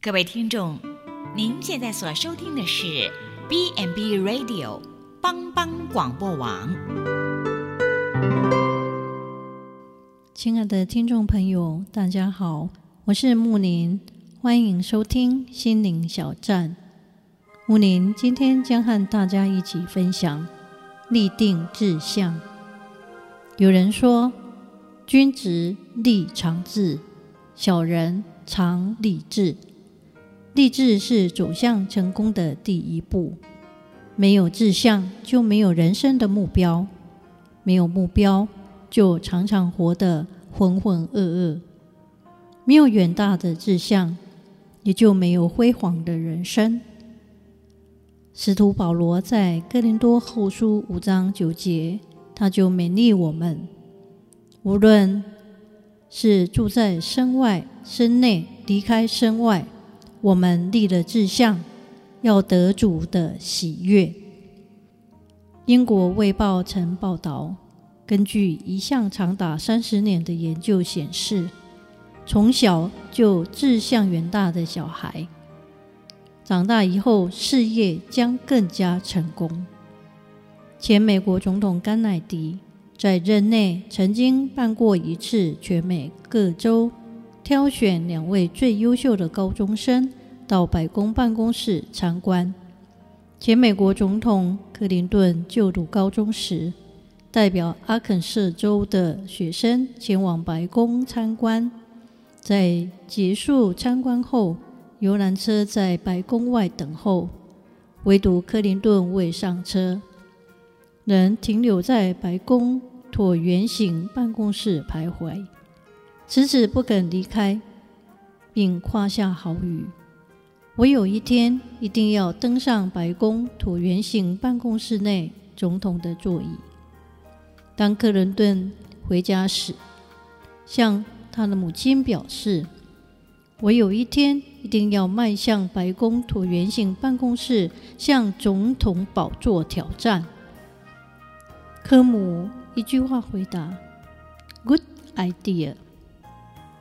各位听众，您现在所收听的是 B&B Radio 帮帮广播网。亲爱的听众朋友，大家好，我是木林，欢迎收听心灵小站。木林今天将和大家一起分享立定志向。有人说，君子立长志，小人常立志。立志是走向成功的第一步，没有志向就没有人生的目标，没有目标就常常活得浑浑噩噩，没有远大的志向，也就没有辉煌的人生。使徒保罗在哥林多后书五章九节，他就勉励我们，无论是住在身外、身内，离开身外。我们立了志向，要得主的喜悦。英国《卫报》曾报道，根据一项长达三十年的研究显示，从小就志向远大的小孩，长大以后事业将更加成功。前美国总统甘乃迪在任内曾经办过一次全美各州。挑选两位最优秀的高中生到白宫办公室参观。前美国总统克林顿就读高中时，代表阿肯色州的学生前往白宫参观。在结束参观后，游览车在白宫外等候，唯独克林顿未上车，仍停留在白宫椭圆形办公室徘徊。迟迟不肯离开，并夸下豪语：“我有一天一定要登上白宫椭圆形办公室内总统的座椅。”当克林顿回家时，向他的母亲表示：“我有一天一定要迈向白宫椭圆形办公室，向总统宝座挑战。”科姆一句话回答：“Good idea。”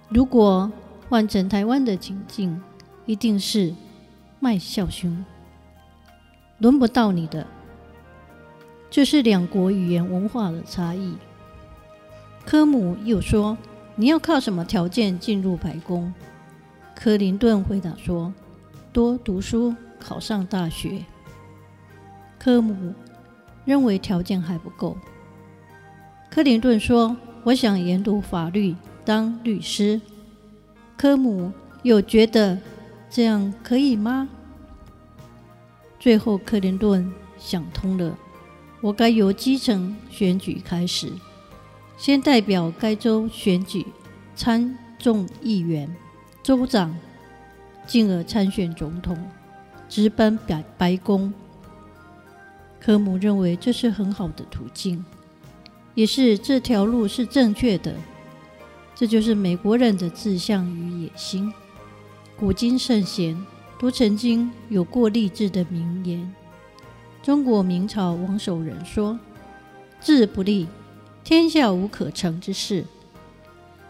如果换成台湾的情境，一定是麦孝兄，轮不到你的。这是两国语言文化的差异。科姆又说：“你要靠什么条件进入白宫？”克林顿回答说：“多读书，考上大学。”科姆认为条件还不够。克林顿说：“我想研读法律。”当律师，科姆又觉得这样可以吗？最后，克林顿想通了，我该由基层选举开始，先代表该州选举参众议员、州长，进而参选总统，直奔白白宫。科姆认为这是很好的途径，也是这条路是正确的。这就是美国人的志向与野心。古今圣贤都曾经有过励志的名言。中国明朝王守仁说：“志不立，天下无可成之事。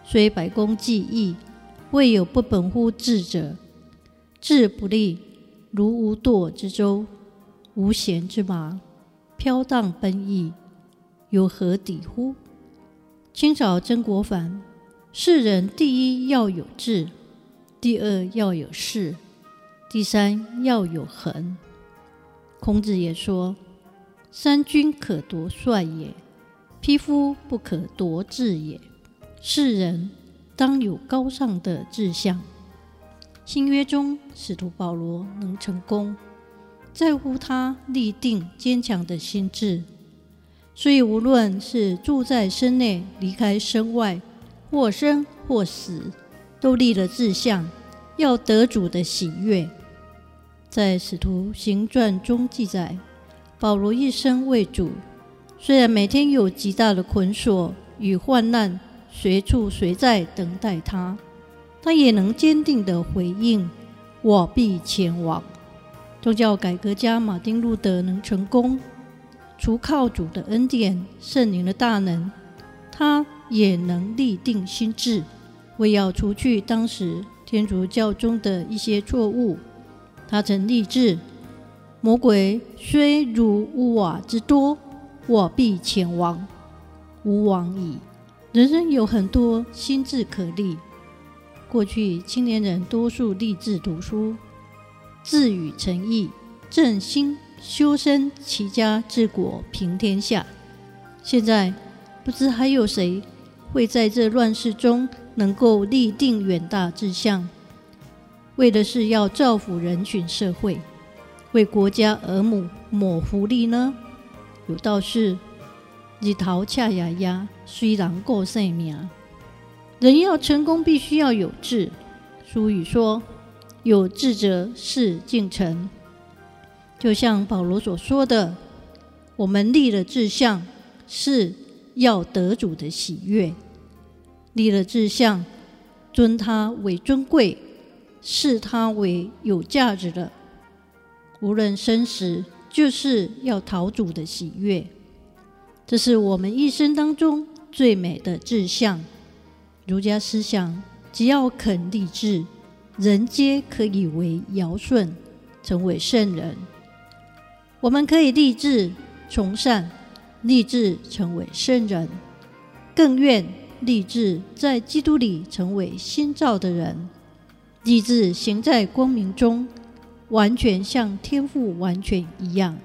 虽百工技艺，未有不本乎志者。志不立，如无舵之舟，无弦之马，飘荡奔逸，有何抵乎？”清朝曾国藩。世人第一要有志，第二要有识，第三要有恒。孔子也说：“三军可夺帅也，匹夫不可夺志也。”世人当有高尚的志向。新约中，使徒保罗能成功，在乎他立定坚强的心志。所以，无论是住在身内，离开身外。或生或死，都立了志向，要得主的喜悦。在《使徒行传》中记载，保罗一生为主，虽然每天有极大的捆锁与患难随处随在等待他，他也能坚定地回应：“我必前往。”宗教改革家马丁路德能成功，除靠主的恩典、圣灵的大能，他。也能立定心志，为要除去当时天主教中的一些错误。他曾立志：魔鬼虽如屋瓦之多，我必潜亡，吾往矣。人生有很多心志可立。过去青年人多数立志读书，自诩诚意，正心修身齐家治国平天下。现在不知还有谁会在这乱世中能够立定远大志向，为的是要造福人群社会，为国家儿女谋福利呢？有道是：日头赤呀呀，虽然顾性命。人要成功，必须要有志。俗语说：“有志者事竟成。”就像保罗所说的：“我们立了志向，是要得主的喜悦；立了志向，尊他为尊贵，视他为有价值的。无论生死，就是要讨主的喜悦。这是我们一生当中最美的志向。”儒家思想，只要肯立志，人皆可以为尧舜，成为圣人。我们可以立志从善，立志成为圣人，更愿立志在基督里成为新造的人，立志行在光明中，完全像天父完全一样。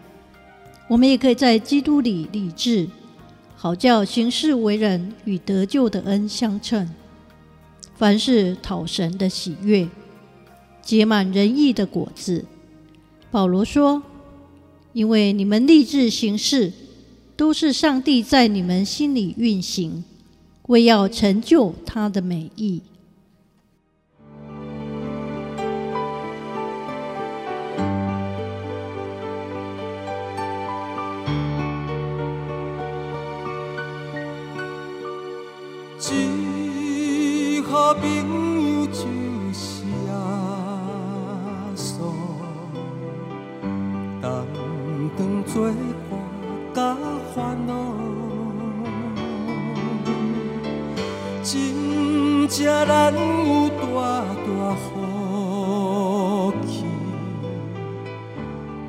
我们也可以在基督里立志。好叫行事为人与得救的恩相称，凡事讨神的喜悦，结满仁义的果子。保罗说：“因为你们立志行事，都是上帝在你们心里运行，为要成就他的美意。”何其，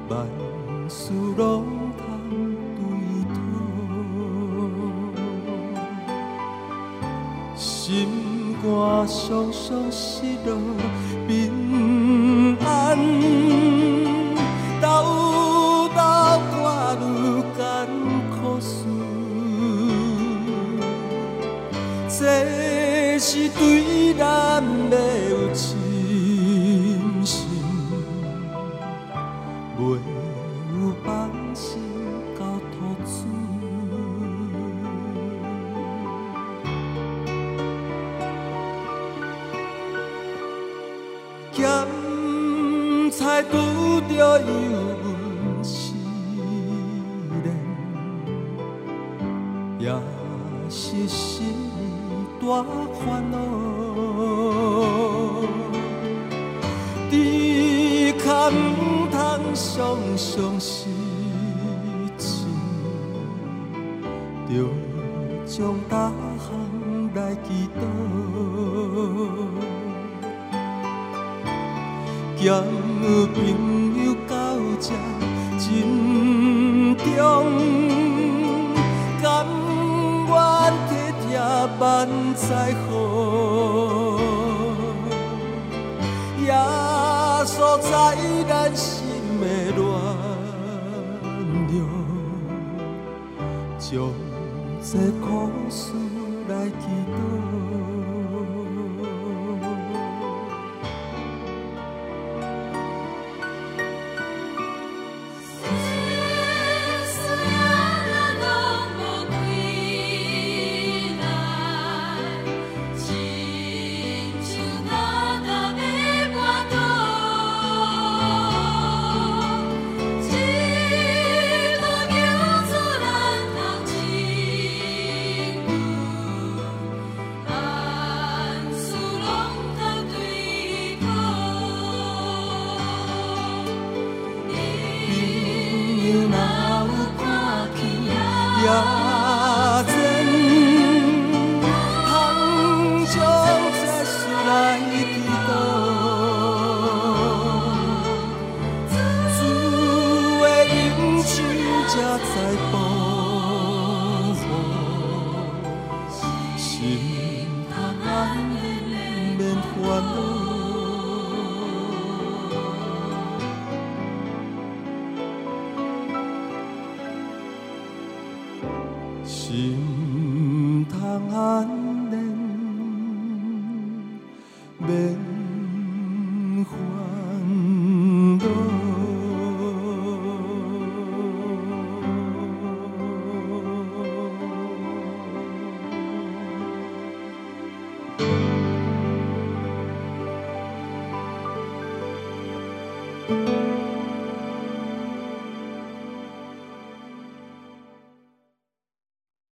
万事拢通对讨，心肝酸酸失落咸菜拄着油温时练，也是心。大烦恼，只可唔通常常失志，着将大项来祈祷，交朋友到这珍重。万载好，耶稣在咱心的暖流，将这苦事